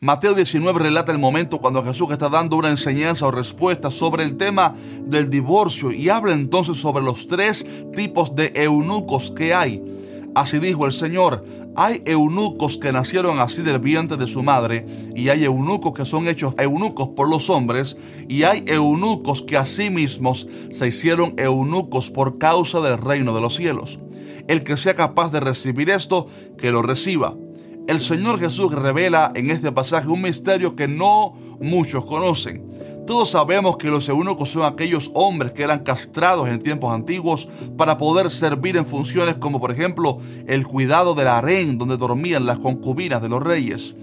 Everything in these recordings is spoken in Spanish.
Mateo 19 relata el momento cuando Jesús está dando una enseñanza o respuesta sobre el tema del divorcio y habla entonces sobre los tres tipos de eunucos que hay. Así dijo el Señor, hay eunucos que nacieron así del vientre de su madre, y hay eunucos que son hechos eunucos por los hombres, y hay eunucos que a sí mismos se hicieron eunucos por causa del reino de los cielos. El que sea capaz de recibir esto, que lo reciba el Señor Jesús revela en este pasaje un misterio que no muchos conocen. Todos sabemos que los eunucos son aquellos hombres que eran castrados en tiempos antiguos para poder servir en funciones como por ejemplo el cuidado del harén donde dormían las concubinas de los reyes.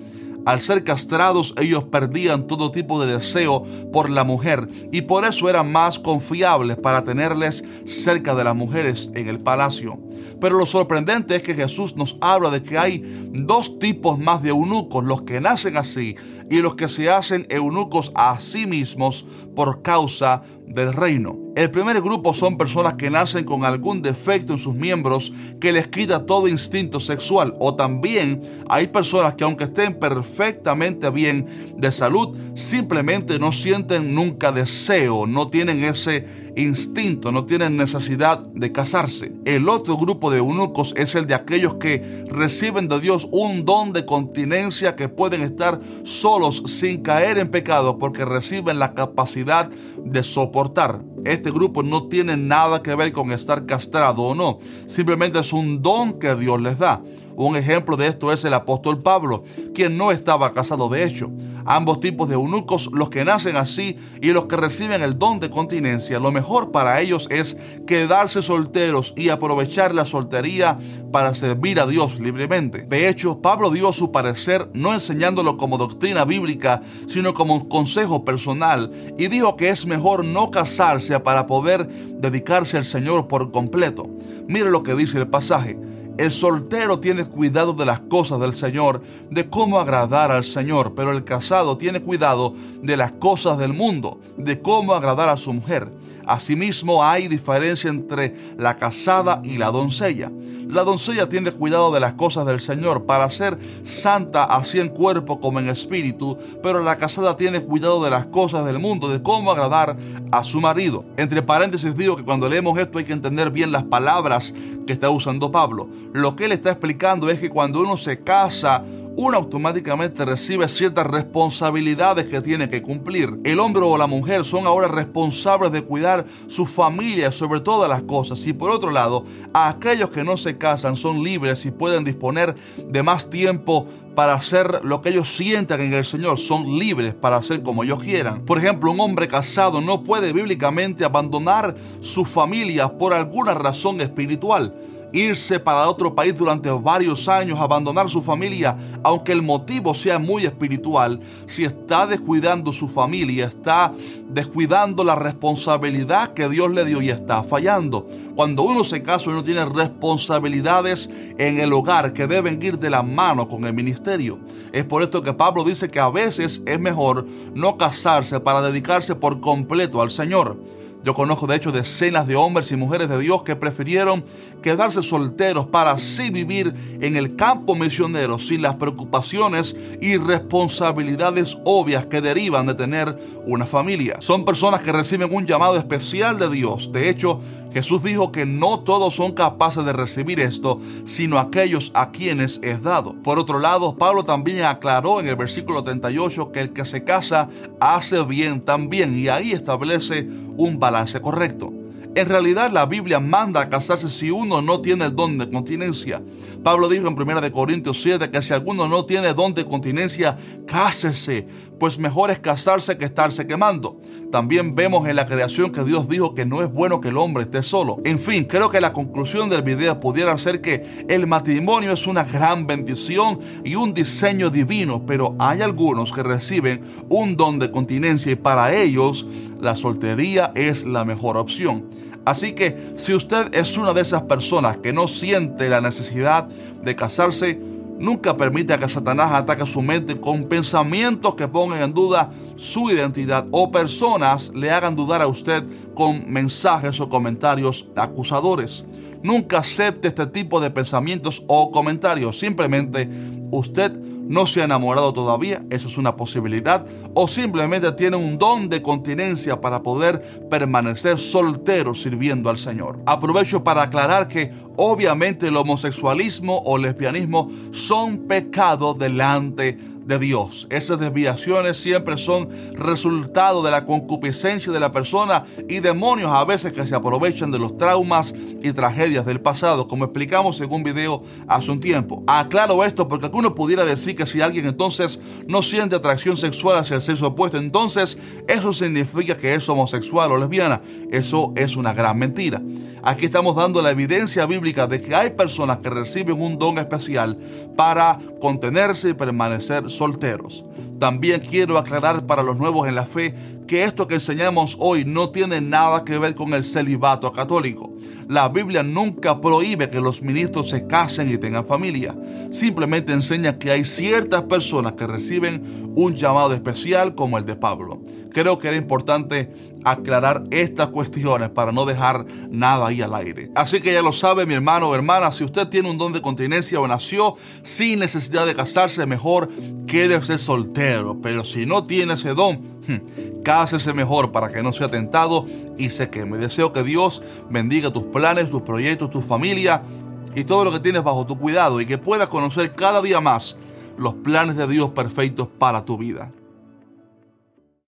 Al ser castrados ellos perdían todo tipo de deseo por la mujer y por eso eran más confiables para tenerles cerca de las mujeres en el palacio. Pero lo sorprendente es que Jesús nos habla de que hay dos tipos más de eunucos, los que nacen así y los que se hacen eunucos a sí mismos por causa del reino. El primer grupo son personas que nacen con algún defecto en sus miembros que les quita todo instinto sexual. O también hay personas que aunque estén perfectamente bien de salud, simplemente no sienten nunca deseo, no tienen ese instinto, no tienen necesidad de casarse. El otro grupo de eunucos es el de aquellos que reciben de Dios un don de continencia que pueden estar solos sin caer en pecado porque reciben la capacidad de soportar. Este grupo no tiene nada que ver con estar castrado o no, simplemente es un don que Dios les da. Un ejemplo de esto es el apóstol Pablo, quien no estaba casado de hecho. Ambos tipos de eunucos, los que nacen así y los que reciben el don de continencia, lo mejor para ellos es quedarse solteros y aprovechar la soltería para servir a Dios libremente. De hecho, Pablo dio su parecer no enseñándolo como doctrina bíblica, sino como un consejo personal y dijo que es mejor no casarse para poder dedicarse al Señor por completo. Mire lo que dice el pasaje. El soltero tiene cuidado de las cosas del Señor, de cómo agradar al Señor, pero el casado tiene cuidado de las cosas del mundo, de cómo agradar a su mujer. Asimismo, hay diferencia entre la casada y la doncella. La doncella tiene cuidado de las cosas del Señor para ser santa así en cuerpo como en espíritu, pero la casada tiene cuidado de las cosas del mundo, de cómo agradar a su marido. Entre paréntesis digo que cuando leemos esto hay que entender bien las palabras que está usando Pablo. Lo que él está explicando es que cuando uno se casa, uno automáticamente recibe ciertas responsabilidades que tiene que cumplir. El hombre o la mujer son ahora responsables de cuidar su familia sobre todas las cosas. Y por otro lado, aquellos que no se casan son libres y pueden disponer de más tiempo para hacer lo que ellos sientan en el Señor, son libres para hacer como ellos quieran. Por ejemplo, un hombre casado no puede bíblicamente abandonar su familia por alguna razón espiritual irse para otro país durante varios años, abandonar su familia, aunque el motivo sea muy espiritual, si está descuidando su familia, está descuidando la responsabilidad que Dios le dio y está fallando. Cuando uno se casa, uno tiene responsabilidades en el hogar que deben ir de la mano con el ministerio. Es por esto que Pablo dice que a veces es mejor no casarse para dedicarse por completo al Señor. Yo conozco de hecho decenas de hombres y mujeres de Dios que prefirieron quedarse solteros para así vivir en el campo misionero sin las preocupaciones y responsabilidades obvias que derivan de tener una familia. Son personas que reciben un llamado especial de Dios. De hecho, Jesús dijo que no todos son capaces de recibir esto, sino aquellos a quienes es dado. Por otro lado, Pablo también aclaró en el versículo 38 que el que se casa hace bien también y ahí establece un balance correcto. En realidad la Biblia manda a casarse si uno no tiene el don de continencia. Pablo dijo en 1 Corintios 7 que si alguno no tiene don de continencia, cásese, pues mejor es casarse que estarse quemando. También vemos en la creación que Dios dijo que no es bueno que el hombre esté solo. En fin, creo que la conclusión del video pudiera ser que el matrimonio es una gran bendición y un diseño divino, pero hay algunos que reciben un don de continencia y para ellos la soltería es la mejor opción. Así que si usted es una de esas personas que no siente la necesidad de casarse, nunca permita que Satanás ataque su mente con pensamientos que pongan en duda su identidad o personas le hagan dudar a usted con mensajes o comentarios acusadores. Nunca acepte este tipo de pensamientos o comentarios. Simplemente usted no se ha enamorado todavía, eso es una posibilidad, o simplemente tiene un don de continencia para poder permanecer soltero sirviendo al Señor. Aprovecho para aclarar que obviamente el homosexualismo o lesbianismo son pecados delante de de Dios. Esas desviaciones siempre son resultado de la concupiscencia de la persona y demonios a veces que se aprovechan de los traumas y tragedias del pasado, como explicamos en un video hace un tiempo. Aclaro esto porque alguno pudiera decir que si alguien entonces no siente atracción sexual hacia el sexo opuesto, entonces eso significa que es homosexual o lesbiana. Eso es una gran mentira. Aquí estamos dando la evidencia bíblica de que hay personas que reciben un don especial para contenerse y permanecer solteros. También quiero aclarar para los nuevos en la fe que esto que enseñamos hoy no tiene nada que ver con el celibato católico. La Biblia nunca prohíbe que los ministros se casen y tengan familia. Simplemente enseña que hay ciertas personas que reciben un llamado especial como el de Pablo. Creo que era importante aclarar estas cuestiones para no dejar nada ahí al aire. Así que ya lo sabe mi hermano o hermana, si usted tiene un don de continencia o nació sin necesidad de casarse, mejor quédese soltero. Pero si no tiene ese don, hmm, cásese mejor para que no sea tentado y se queme. Deseo que Dios bendiga tus planes, tus proyectos, tu familia y todo lo que tienes bajo tu cuidado y que puedas conocer cada día más los planes de Dios perfectos para tu vida.